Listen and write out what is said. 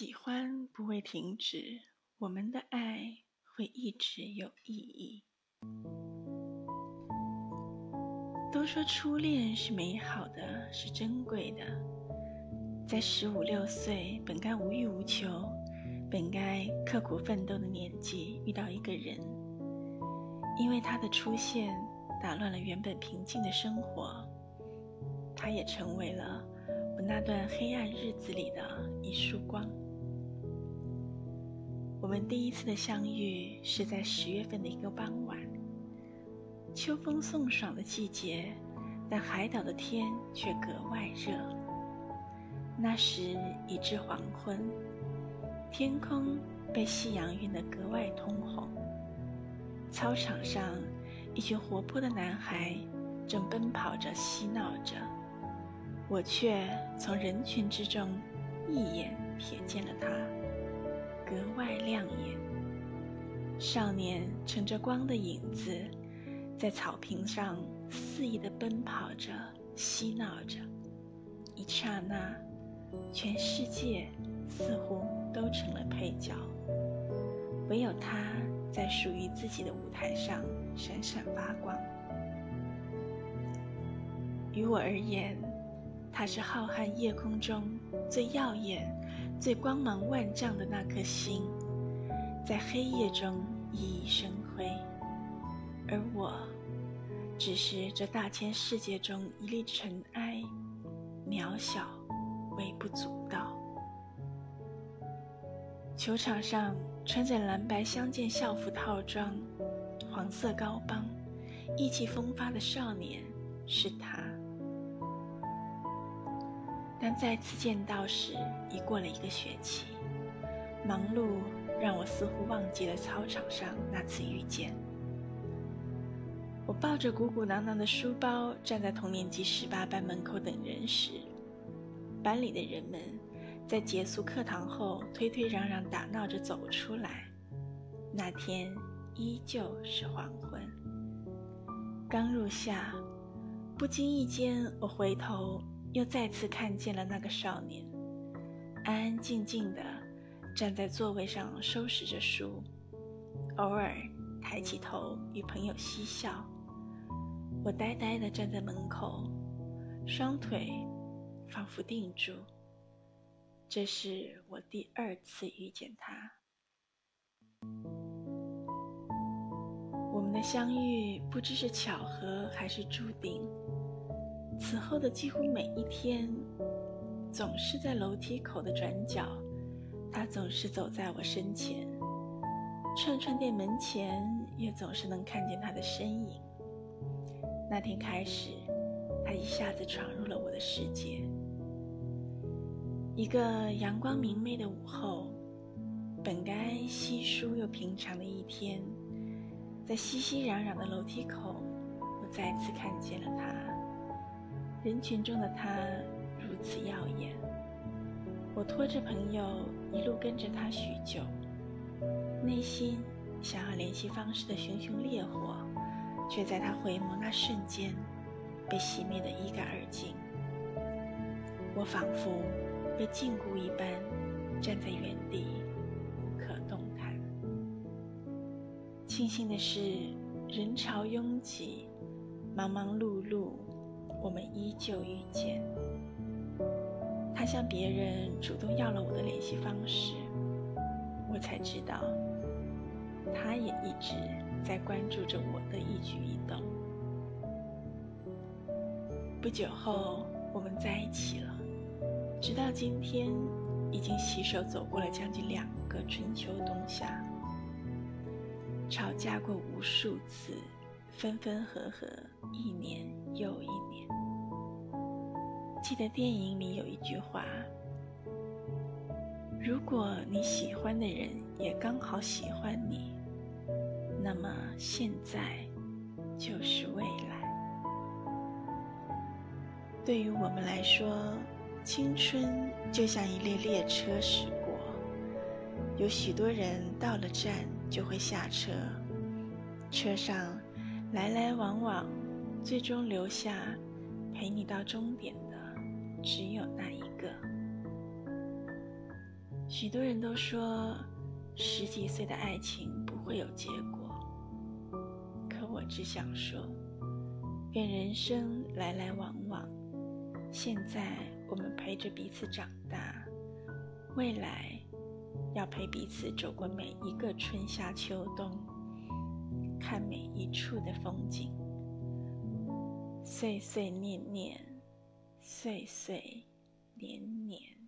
喜欢不会停止，我们的爱会一直有意义。都说初恋是美好的，是珍贵的。在十五六岁，本该无欲无求，本该刻苦奋斗的年纪，遇到一个人，因为他的出现，打乱了原本平静的生活，他也成为了我那段黑暗日子里的一束光。我们第一次的相遇是在十月份的一个傍晚。秋风送爽的季节，但海岛的天却格外热。那时已至黄昏，天空被夕阳晕得格外通红。操场上，一群活泼的男孩正奔跑着、嬉闹着，我却从人群之中一眼瞥见了他，格外亮眼。少年乘着光的影子。在草坪上肆意地奔跑着，嬉闹着。一刹那，全世界似乎都成了配角，唯有他在属于自己的舞台上闪闪发光。于我而言，他是浩瀚夜空中最耀眼、最光芒万丈的那颗星，在黑夜中熠熠生辉。而我，只是这大千世界中一粒尘埃，渺小，微不足道。球场上穿着蓝白相间校服套装、黄色高帮、意气风发的少年是他。当再次见到时，已过了一个学期，忙碌让我似乎忘记了操场上那次遇见。我抱着鼓鼓囊囊的书包，站在同年级十八班门口等人时，班里的人们在结束课堂后推推嚷嚷、打闹着走出来。那天依旧是黄昏，刚入夏，不经意间，我回头又再次看见了那个少年，安安静静的站在座位上收拾着书，偶尔抬起头与朋友嬉笑。我呆呆地站在门口，双腿仿佛定住。这是我第二次遇见他。我们的相遇不知是巧合还是注定。此后的几乎每一天，总是在楼梯口的转角，他总是走在我身前。串串店门前，也总是能看见他的身影。那天开始，他一下子闯入了我的世界。一个阳光明媚的午后，本该稀疏又平常的一天，在熙熙攘攘的楼梯口，我再次看见了他。人群中的他如此耀眼，我拖着朋友一路跟着他许久，内心想要联系方式的熊熊烈火。却在他回眸那瞬间，被熄灭的一干二净。我仿佛被禁锢一般，站在原地，无可动弹。庆幸的是，人潮拥挤，忙忙碌碌，我们依旧遇见。他向别人主动要了我的联系方式，我才知道，他也一直。在关注着我的一举一动。不久后，我们在一起了，直到今天，已经携手走过了将近两个春秋冬夏，吵架过无数次，分分合合，一年又一年。记得电影里有一句话：“如果你喜欢的人也刚好喜欢你。”那么现在就是未来。对于我们来说，青春就像一列列车驶过，有许多人到了站就会下车，车上来来往往，最终留下陪你到终点的只有那一个。许多人都说，十几岁的爱情不会有结果。可我只想说，愿人生来来往往，现在我们陪着彼此长大，未来要陪彼此走过每一个春夏秋冬，看每一处的风景，岁岁念念，岁岁年年。